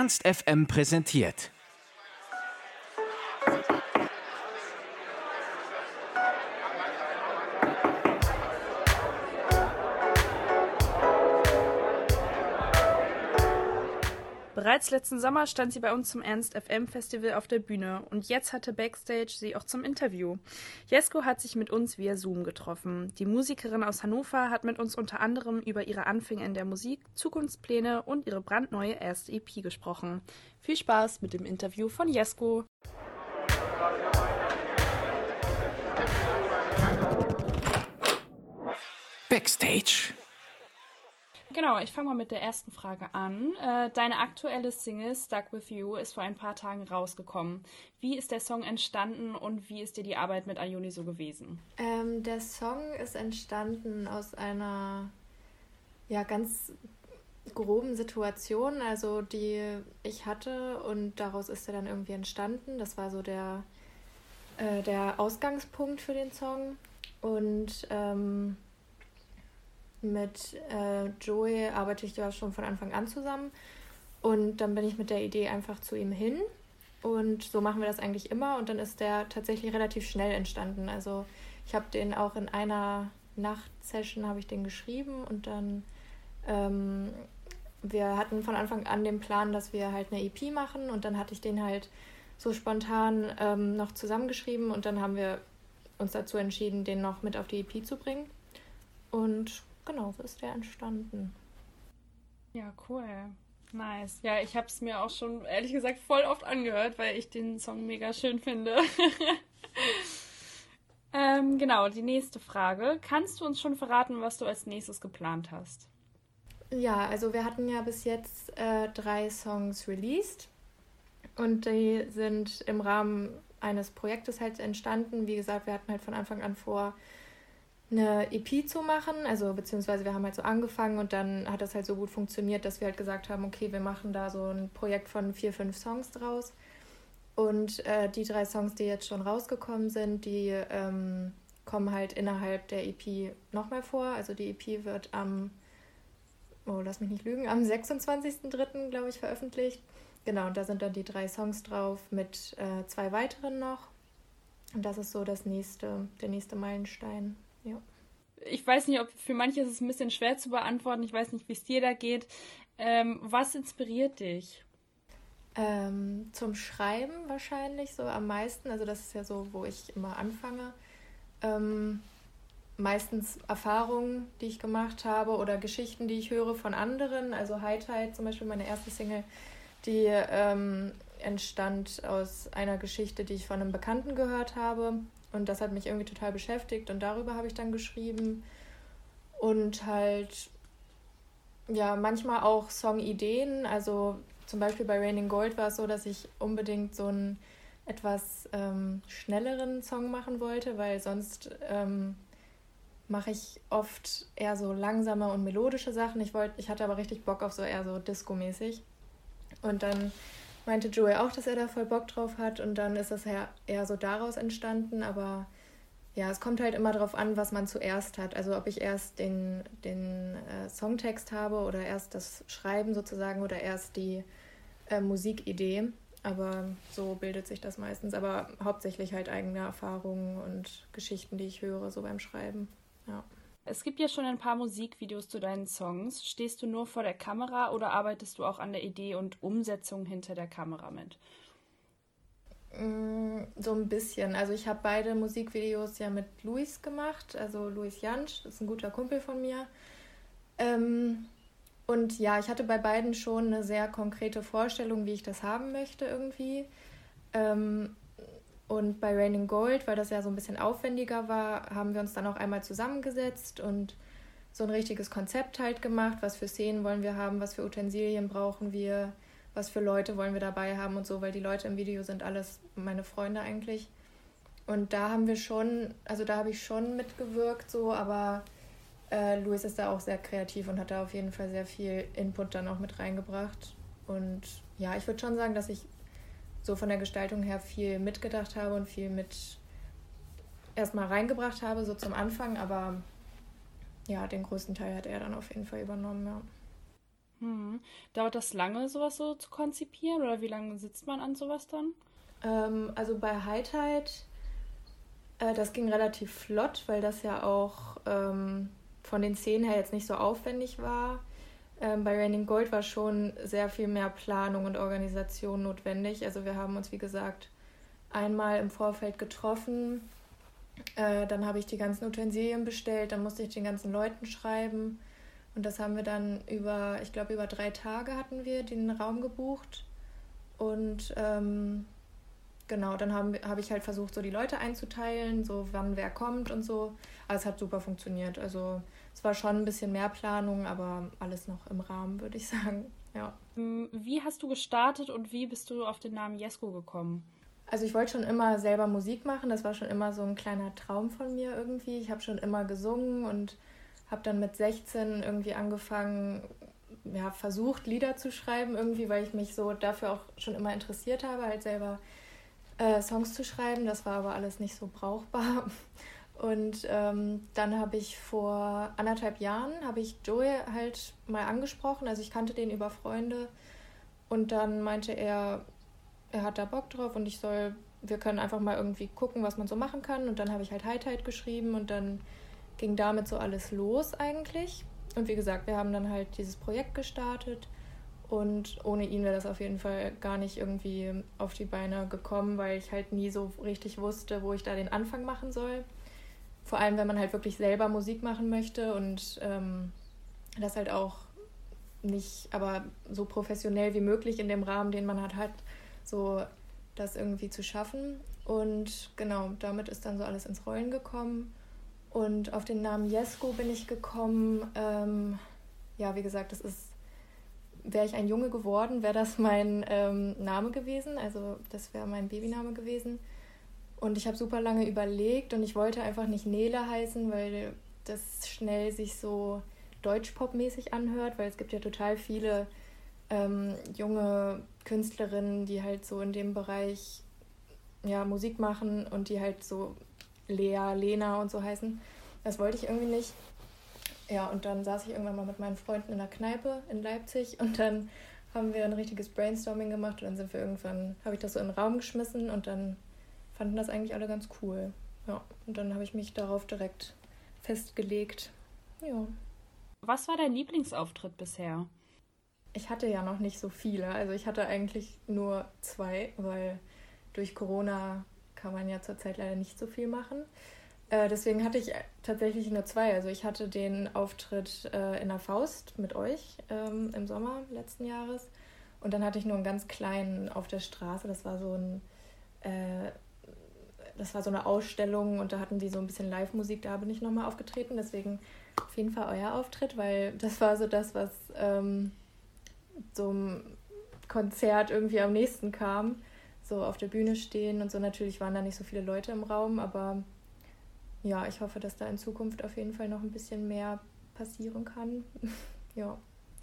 Ernst FM präsentiert. Bereits letzten Sommer stand sie bei uns zum Ernst FM Festival auf der Bühne und jetzt hatte Backstage sie auch zum Interview. Jesko hat sich mit uns via Zoom getroffen. Die Musikerin aus Hannover hat mit uns unter anderem über ihre Anfänge in der Musik, Zukunftspläne und ihre brandneue erste EP gesprochen. Viel Spaß mit dem Interview von Jesko. Backstage. Genau, ich fange mal mit der ersten Frage an. Äh, deine aktuelle Single Stuck With You ist vor ein paar Tagen rausgekommen. Wie ist der Song entstanden und wie ist dir die Arbeit mit Ayuni so gewesen? Ähm, der Song ist entstanden aus einer ja ganz groben Situation, also die ich hatte und daraus ist er dann irgendwie entstanden. Das war so der, äh, der Ausgangspunkt für den Song und ähm, mit äh, Joey arbeite ich ja schon von Anfang an zusammen. Und dann bin ich mit der Idee einfach zu ihm hin. Und so machen wir das eigentlich immer. Und dann ist der tatsächlich relativ schnell entstanden. Also ich habe den auch in einer Nachtsession habe ich den geschrieben und dann ähm, wir hatten von Anfang an den Plan, dass wir halt eine EP machen und dann hatte ich den halt so spontan ähm, noch zusammengeschrieben und dann haben wir uns dazu entschieden, den noch mit auf die EP zu bringen. Und genau, so ist der entstanden. Ja, cool. Nice. Ja, ich habe es mir auch schon ehrlich gesagt voll oft angehört, weil ich den Song mega schön finde. ähm, genau, die nächste Frage. Kannst du uns schon verraten, was du als nächstes geplant hast? Ja, also wir hatten ja bis jetzt äh, drei Songs released und die sind im Rahmen eines Projektes halt entstanden. Wie gesagt, wir hatten halt von Anfang an vor, eine EP zu machen. Also beziehungsweise wir haben halt so angefangen und dann hat das halt so gut funktioniert, dass wir halt gesagt haben, okay, wir machen da so ein Projekt von vier, fünf Songs draus. Und äh, die drei Songs, die jetzt schon rausgekommen sind, die ähm, kommen halt innerhalb der EP nochmal vor. Also die EP wird am, oh, lass mich nicht lügen, am 26.03. glaube ich veröffentlicht. Genau, und da sind dann die drei Songs drauf mit äh, zwei weiteren noch. Und das ist so das nächste, der nächste Meilenstein. Ja. Ich weiß nicht, ob für manche ist es ein bisschen schwer zu beantworten. Ich weiß nicht, wie es dir da geht. Ähm, was inspiriert dich? Ähm, zum Schreiben wahrscheinlich so am meisten. Also das ist ja so, wo ich immer anfange. Ähm, meistens Erfahrungen, die ich gemacht habe oder Geschichten, die ich höre von anderen. Also Highlight zum Beispiel meine erste Single, die ähm, entstand aus einer Geschichte, die ich von einem Bekannten gehört habe. Und das hat mich irgendwie total beschäftigt und darüber habe ich dann geschrieben. Und halt, ja, manchmal auch Songideen. Also zum Beispiel bei Raining Gold war es so, dass ich unbedingt so einen etwas ähm, schnelleren Song machen wollte, weil sonst ähm, mache ich oft eher so langsame und melodische Sachen. Ich, wollt, ich hatte aber richtig Bock auf so eher so Disco-mäßig. Und dann meinte Joey auch, dass er da voll Bock drauf hat und dann ist das ja eher so daraus entstanden, aber ja, es kommt halt immer darauf an, was man zuerst hat. Also ob ich erst den, den äh, Songtext habe oder erst das Schreiben sozusagen oder erst die äh, Musikidee. Aber so bildet sich das meistens. Aber hauptsächlich halt eigene Erfahrungen und Geschichten, die ich höre, so beim Schreiben. Ja. Es gibt ja schon ein paar Musikvideos zu deinen Songs. Stehst du nur vor der Kamera oder arbeitest du auch an der Idee und Umsetzung hinter der Kamera mit? Mm, so ein bisschen. Also ich habe beide Musikvideos ja mit Luis gemacht, also Luis Jansch, ist ein guter Kumpel von mir. Ähm, und ja, ich hatte bei beiden schon eine sehr konkrete Vorstellung, wie ich das haben möchte irgendwie. Ähm, und bei Raining Gold, weil das ja so ein bisschen aufwendiger war, haben wir uns dann auch einmal zusammengesetzt und so ein richtiges Konzept halt gemacht. Was für Szenen wollen wir haben, was für Utensilien brauchen wir, was für Leute wollen wir dabei haben und so, weil die Leute im Video sind alles meine Freunde eigentlich. Und da haben wir schon, also da habe ich schon mitgewirkt so, aber äh, Luis ist da auch sehr kreativ und hat da auf jeden Fall sehr viel Input dann auch mit reingebracht. Und ja, ich würde schon sagen, dass ich so von der Gestaltung her viel mitgedacht habe und viel mit erstmal reingebracht habe, so zum Anfang, aber ja, den größten Teil hat er dann auf jeden Fall übernommen, ja. Hm. Dauert das lange, sowas so zu konzipieren? Oder wie lange sitzt man an sowas dann? Ähm, also bei Highlight, äh, das ging relativ flott, weil das ja auch ähm, von den Szenen her jetzt nicht so aufwendig war. Ähm, bei Raining Gold war schon sehr viel mehr Planung und Organisation notwendig. Also wir haben uns, wie gesagt, einmal im Vorfeld getroffen. Äh, dann habe ich die ganzen Utensilien bestellt, dann musste ich den ganzen Leuten schreiben. Und das haben wir dann über, ich glaube, über drei Tage hatten wir den Raum gebucht. Und ähm, genau, dann habe hab ich halt versucht, so die Leute einzuteilen, so wann wer kommt und so. Aber es hat super funktioniert. Also es war schon ein bisschen mehr Planung, aber alles noch im Rahmen, würde ich sagen. Ja. Hm, wie hast du gestartet und wie bist du auf den Namen Jesko gekommen? Also ich wollte schon immer selber Musik machen. Das war schon immer so ein kleiner Traum von mir irgendwie. Ich habe schon immer gesungen und habe dann mit 16 irgendwie angefangen, ja, versucht, Lieder zu schreiben, irgendwie, weil ich mich so dafür auch schon immer interessiert habe, halt selber äh, Songs zu schreiben. Das war aber alles nicht so brauchbar. Und ähm, dann habe ich vor anderthalb Jahren, habe ich Joey halt mal angesprochen. Also ich kannte den über Freunde. Und dann meinte er, er hat da Bock drauf und ich soll, wir können einfach mal irgendwie gucken, was man so machen kann. Und dann habe ich halt High Tide geschrieben und dann ging damit so alles los eigentlich. Und wie gesagt, wir haben dann halt dieses Projekt gestartet und ohne ihn wäre das auf jeden Fall gar nicht irgendwie auf die Beine gekommen, weil ich halt nie so richtig wusste, wo ich da den Anfang machen soll. Vor allem, wenn man halt wirklich selber Musik machen möchte und ähm, das halt auch nicht, aber so professionell wie möglich in dem Rahmen, den man halt hat, so das irgendwie zu schaffen. Und genau, damit ist dann so alles ins Rollen gekommen. Und auf den Namen Jesko bin ich gekommen. Ähm, ja, wie gesagt, das ist, wäre ich ein Junge geworden, wäre das mein ähm, Name gewesen. Also das wäre mein Babyname gewesen. Und ich habe super lange überlegt und ich wollte einfach nicht Nele heißen, weil das schnell sich so Deutschpop-mäßig anhört, weil es gibt ja total viele ähm, junge Künstlerinnen, die halt so in dem Bereich ja, Musik machen und die halt so Lea, Lena und so heißen. Das wollte ich irgendwie nicht. Ja, und dann saß ich irgendwann mal mit meinen Freunden in der Kneipe in Leipzig und dann haben wir ein richtiges Brainstorming gemacht und dann sind wir irgendwann, habe ich das so in den Raum geschmissen und dann fanden das eigentlich alle ganz cool. Ja, und dann habe ich mich darauf direkt festgelegt. Ja. Was war dein Lieblingsauftritt bisher? Ich hatte ja noch nicht so viele. Also ich hatte eigentlich nur zwei, weil durch Corona kann man ja zurzeit leider nicht so viel machen. Äh, deswegen hatte ich tatsächlich nur zwei. Also ich hatte den Auftritt äh, in der Faust mit euch ähm, im Sommer letzten Jahres. Und dann hatte ich nur einen ganz kleinen auf der Straße. Das war so ein, äh, das war so eine Ausstellung und da hatten die so ein bisschen Live-Musik. Da bin ich nochmal aufgetreten. Deswegen auf jeden Fall euer Auftritt, weil das war so das, was ähm, so einem Konzert irgendwie am nächsten kam so auf der Bühne stehen und so. Natürlich waren da nicht so viele Leute im Raum, aber ja, ich hoffe, dass da in Zukunft auf jeden Fall noch ein bisschen mehr passieren kann. ja.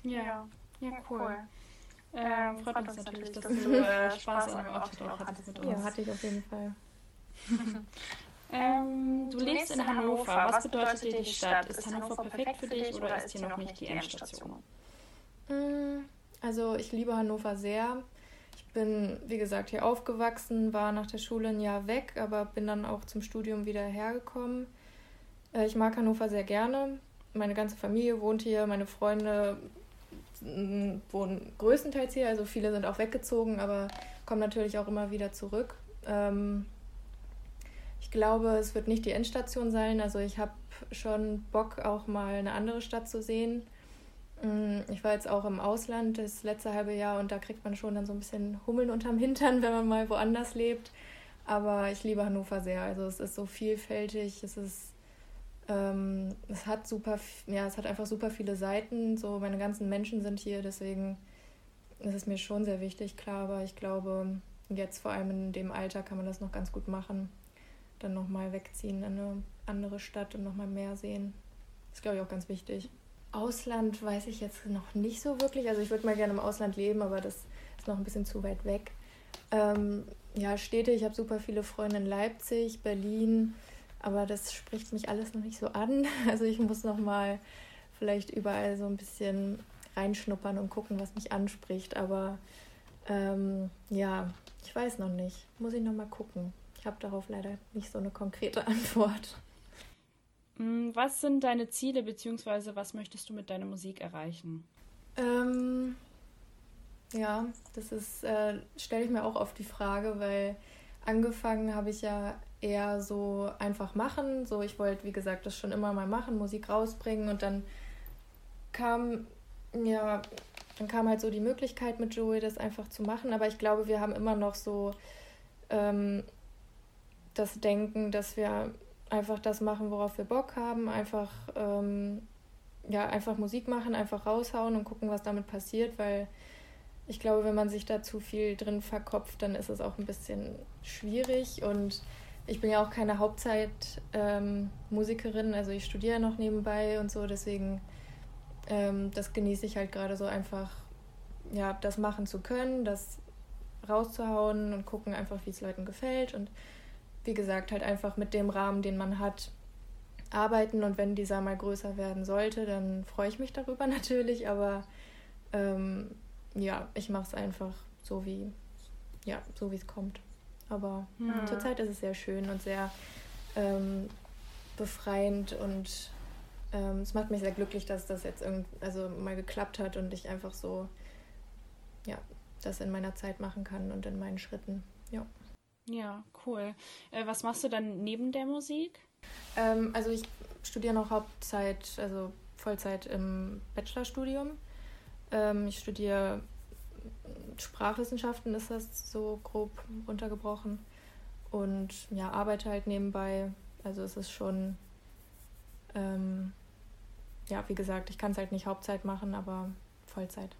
Ja, ja, cool. cool. Ähm, freut, freut uns natürlich, dass, dass du äh, Spaß an dem Auftritt auch hattest mit uns. Ja, hatte ich auf jeden Fall. ähm, du, du lebst in Hannover. Was bedeutet dir die Stadt? Ist Hannover perfekt für dich oder ist hier noch nicht die Endstation? Mm, also ich liebe Hannover sehr bin, wie gesagt, hier aufgewachsen, war nach der Schule ein Jahr weg, aber bin dann auch zum Studium wieder hergekommen. Äh, ich mag Hannover sehr gerne. Meine ganze Familie wohnt hier, meine Freunde mm, wohnen größtenteils hier, also viele sind auch weggezogen, aber kommen natürlich auch immer wieder zurück. Ähm, ich glaube, es wird nicht die Endstation sein. Also ich habe schon Bock, auch mal eine andere Stadt zu sehen. Mm, ich war jetzt auch im Ausland das letzte halbe Jahr und da kriegt man schon dann so ein bisschen Hummeln unterm Hintern, wenn man mal woanders lebt. Aber ich liebe Hannover sehr. Also es ist so vielfältig, es ist, ähm, es hat super, ja, es hat einfach super viele Seiten. So meine ganzen Menschen sind hier, deswegen ist es mir schon sehr wichtig, klar. Aber ich glaube, jetzt vor allem in dem Alter kann man das noch ganz gut machen. Dann nochmal wegziehen in eine andere Stadt und nochmal mehr sehen. Das ist, glaube ich, auch ganz wichtig. Ausland weiß ich jetzt noch nicht so wirklich. Also ich würde mal gerne im Ausland leben, aber das ist noch ein bisschen zu weit weg. Ähm, ja, Städte, ich habe super viele Freunde in Leipzig, Berlin, aber das spricht mich alles noch nicht so an. Also ich muss noch mal vielleicht überall so ein bisschen reinschnuppern und gucken, was mich anspricht. Aber ähm, ja, ich weiß noch nicht. Muss ich noch mal gucken. Ich habe darauf leider nicht so eine konkrete Antwort. Mm, was sind deine Ziele, beziehungsweise was möchtest du mit deiner Musik erreichen? Ähm, ja, das ist, äh, stelle ich mir auch oft die Frage, weil angefangen habe ich ja eher so einfach machen. So, ich wollte, wie gesagt, das schon immer mal machen, Musik rausbringen und dann kam, ja, dann kam halt so die Möglichkeit mit Joey, das einfach zu machen. Aber ich glaube, wir haben immer noch so ähm, das Denken, dass wir einfach das machen, worauf wir Bock haben, einfach, ähm, ja, einfach Musik machen, einfach raushauen und gucken, was damit passiert, weil ich glaube, wenn man sich da zu viel drin verkopft, dann ist es auch ein bisschen schwierig und ich bin ja auch keine Hauptzeit-Musikerin, ähm, also ich studiere noch nebenbei und so, deswegen ähm, das genieße ich halt gerade so einfach, ja, das machen zu können, das rauszuhauen und gucken einfach, wie es Leuten gefällt und wie gesagt, halt einfach mit dem Rahmen, den man hat, arbeiten und wenn dieser mal größer werden sollte, dann freue ich mich darüber natürlich, aber ähm, ja, ich mache es einfach so wie, ja, so wie es kommt. Aber ja. zurzeit ist es sehr schön und sehr ähm, befreiend und ähm, es macht mich sehr glücklich, dass das jetzt irgend, also mal geklappt hat und ich einfach so ja, das in meiner Zeit machen kann und in meinen Schritten. Ja. Ja, cool. Äh, was machst du dann neben der Musik? Ähm, also ich studiere noch Hauptzeit, also Vollzeit im Bachelorstudium. Ähm, ich studiere Sprachwissenschaften ist das so grob runtergebrochen. Und ja, arbeite halt nebenbei. Also es ist schon, ähm, ja, wie gesagt, ich kann es halt nicht Hauptzeit machen, aber Vollzeit.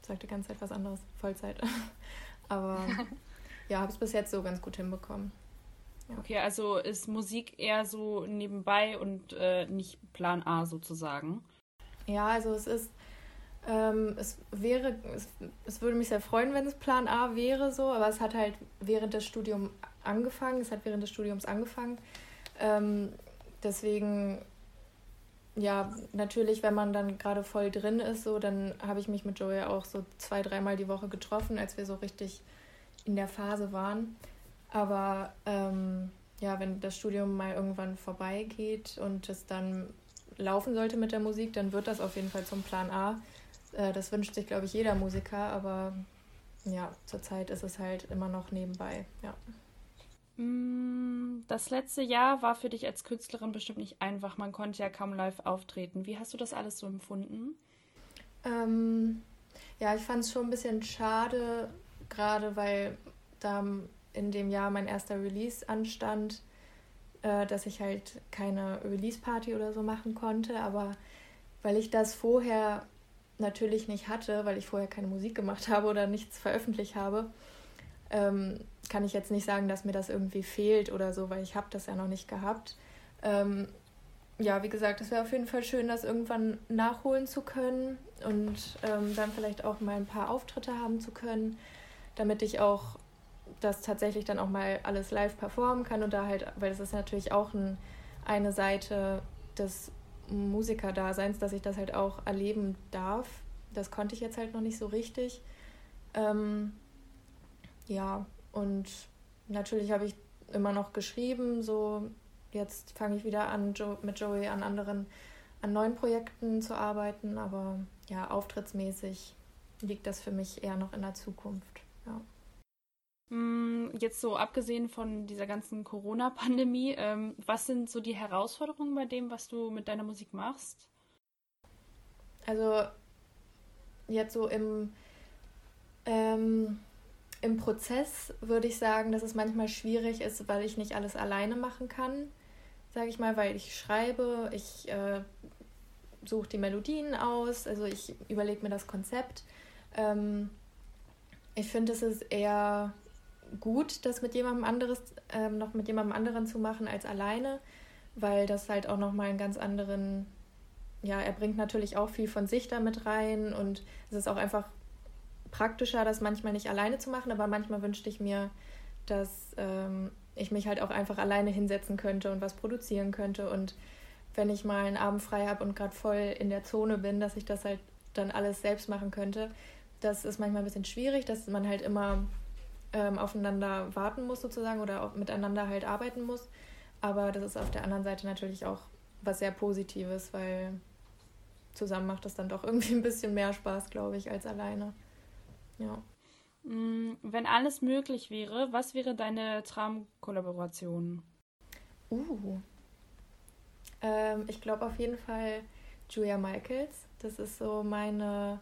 Ich sagte ganze Zeit was anderes, Vollzeit. aber ja, habe es bis jetzt so ganz gut hinbekommen. Ja. Okay, also ist Musik eher so nebenbei und äh, nicht Plan A sozusagen? Ja, also es ist ähm, es wäre, es, es würde mich sehr freuen, wenn es Plan A wäre so, aber es hat halt während des Studiums angefangen, es hat während des Studiums angefangen. Ähm, deswegen, ja, natürlich, wenn man dann gerade voll drin ist, so, dann habe ich mich mit Joey auch so zwei, dreimal die Woche getroffen, als wir so richtig in der Phase waren. Aber ähm, ja, wenn das Studium mal irgendwann vorbeigeht und es dann laufen sollte mit der Musik, dann wird das auf jeden Fall zum Plan A. Äh, das wünscht sich, glaube ich, jeder Musiker, aber ja, zurzeit ist es halt immer noch nebenbei, ja. Mm, das letzte Jahr war für dich als Künstlerin bestimmt nicht einfach. Man konnte ja kaum live auftreten. Wie hast du das alles so empfunden? Ähm, ja, ich fand es schon ein bisschen schade, gerade weil da in dem Jahr mein erster Release anstand, äh, dass ich halt keine Release-Party oder so machen konnte. Aber weil ich das vorher natürlich nicht hatte, weil ich vorher keine Musik gemacht habe oder nichts veröffentlicht habe, ähm, kann ich jetzt nicht sagen, dass mir das irgendwie fehlt oder so, weil ich habe das ja noch nicht gehabt. Ähm, ja, wie gesagt, es wäre auf jeden Fall schön, das irgendwann nachholen zu können und ähm, dann vielleicht auch mal ein paar Auftritte haben zu können, damit ich auch das tatsächlich dann auch mal alles live performen kann und da halt, weil das ist natürlich auch ein, eine Seite des Musikerdaseins, dass ich das halt auch erleben darf. Das konnte ich jetzt halt noch nicht so richtig. Ähm, ja, und natürlich habe ich immer noch geschrieben, so jetzt fange ich wieder an, jo mit Joey an anderen, an neuen Projekten zu arbeiten, aber ja, auftrittsmäßig liegt das für mich eher noch in der Zukunft. Ja. Mm, jetzt so abgesehen von dieser ganzen Corona-Pandemie, ähm, was sind so die Herausforderungen bei dem, was du mit deiner Musik machst? Also jetzt so im, ähm, im Prozess würde ich sagen, dass es manchmal schwierig ist, weil ich nicht alles alleine machen kann, sage ich mal, weil ich schreibe, ich äh, suche die Melodien aus, also ich überlege mir das Konzept. Ähm, ich finde, es ist eher gut, das mit jemandem anderes, ähm, noch mit jemandem anderen zu machen als alleine, weil das halt auch nochmal einen ganz anderen, ja, er bringt natürlich auch viel von sich damit rein und es ist auch einfach praktischer, das manchmal nicht alleine zu machen, aber manchmal wünschte ich mir, dass ähm, ich mich halt auch einfach alleine hinsetzen könnte und was produzieren könnte und wenn ich mal einen Abend frei habe und gerade voll in der Zone bin, dass ich das halt dann alles selbst machen könnte. Das ist manchmal ein bisschen schwierig, dass man halt immer ähm, aufeinander warten muss sozusagen oder auch miteinander halt arbeiten muss. Aber das ist auf der anderen Seite natürlich auch was sehr Positives, weil zusammen macht das dann doch irgendwie ein bisschen mehr Spaß, glaube ich, als alleine. Ja. Mm, wenn alles möglich wäre, was wäre deine Traumkollaboration? Uh. Ähm, ich glaube auf jeden Fall Julia Michaels. Das ist so meine,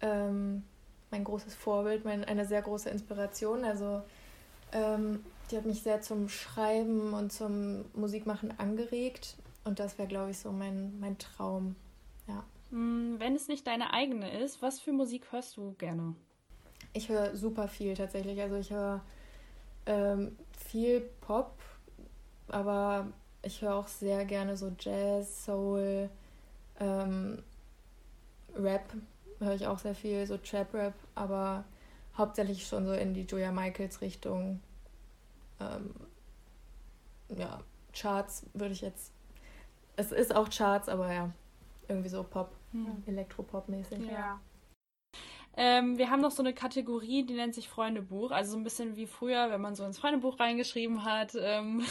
ähm, mein großes Vorbild, mein, eine sehr große Inspiration. Also ähm, die hat mich sehr zum Schreiben und zum Musikmachen angeregt. Und das wäre, glaube ich, so mein, mein Traum. Ja. Mm, wenn es nicht deine eigene ist, was für Musik hörst du gerne? Ich höre super viel tatsächlich. Also ich höre ähm, viel Pop, aber ich höre auch sehr gerne so Jazz, Soul, ähm, Rap höre ich auch sehr viel, so Trap-Rap, aber hauptsächlich schon so in die Julia Michaels Richtung. Ähm, ja, Charts würde ich jetzt. Es ist auch Charts, aber ja, irgendwie so Pop, hm. Elektropop-mäßig. Ja. Ähm, wir haben noch so eine Kategorie, die nennt sich Freundebuch. Also so ein bisschen wie früher, wenn man so ins Freundebuch reingeschrieben hat. Ähm,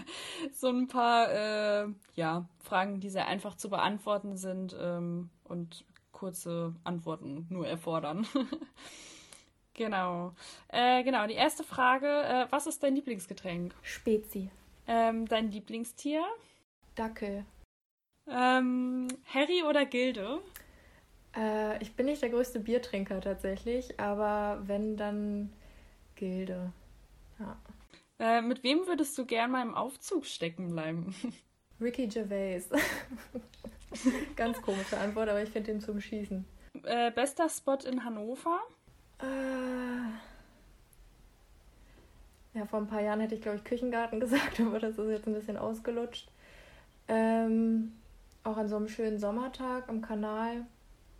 so ein paar äh, ja, Fragen, die sehr einfach zu beantworten sind ähm, und kurze Antworten nur erfordern. genau. Äh, genau, die erste Frage: äh, Was ist dein Lieblingsgetränk? Spezi. Ähm, dein Lieblingstier? Dackel. Ähm, Harry oder Gilde? Äh, ich bin nicht der größte Biertrinker tatsächlich, aber wenn, dann Gilde. Ja. Äh, mit wem würdest du gern mal im Aufzug stecken bleiben? Ricky Gervais. Ganz komische Antwort, aber ich finde den zum Schießen. Äh, bester Spot in Hannover? Äh, ja, vor ein paar Jahren hätte ich, glaube ich, Küchengarten gesagt, aber das ist jetzt ein bisschen ausgelutscht. Ähm, auch an so einem schönen Sommertag am Kanal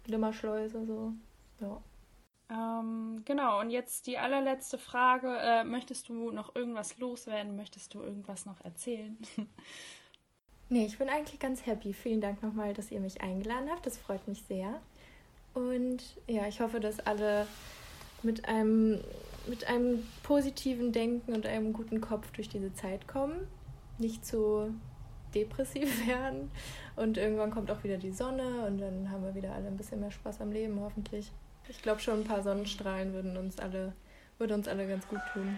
Glimmerschleuse, so. Ja. Ähm, genau, und jetzt die allerletzte Frage. Äh, möchtest du noch irgendwas loswerden? Möchtest du irgendwas noch erzählen? nee, ich bin eigentlich ganz happy. Vielen Dank nochmal, dass ihr mich eingeladen habt. Das freut mich sehr. Und ja, ich hoffe, dass alle mit einem, mit einem positiven Denken und einem guten Kopf durch diese Zeit kommen. Nicht zu depressiv werden. Und irgendwann kommt auch wieder die Sonne und dann haben wir wieder alle ein bisschen mehr Spaß am Leben, hoffentlich. Ich glaube schon ein paar Sonnenstrahlen würden uns alle, würde uns alle ganz gut tun.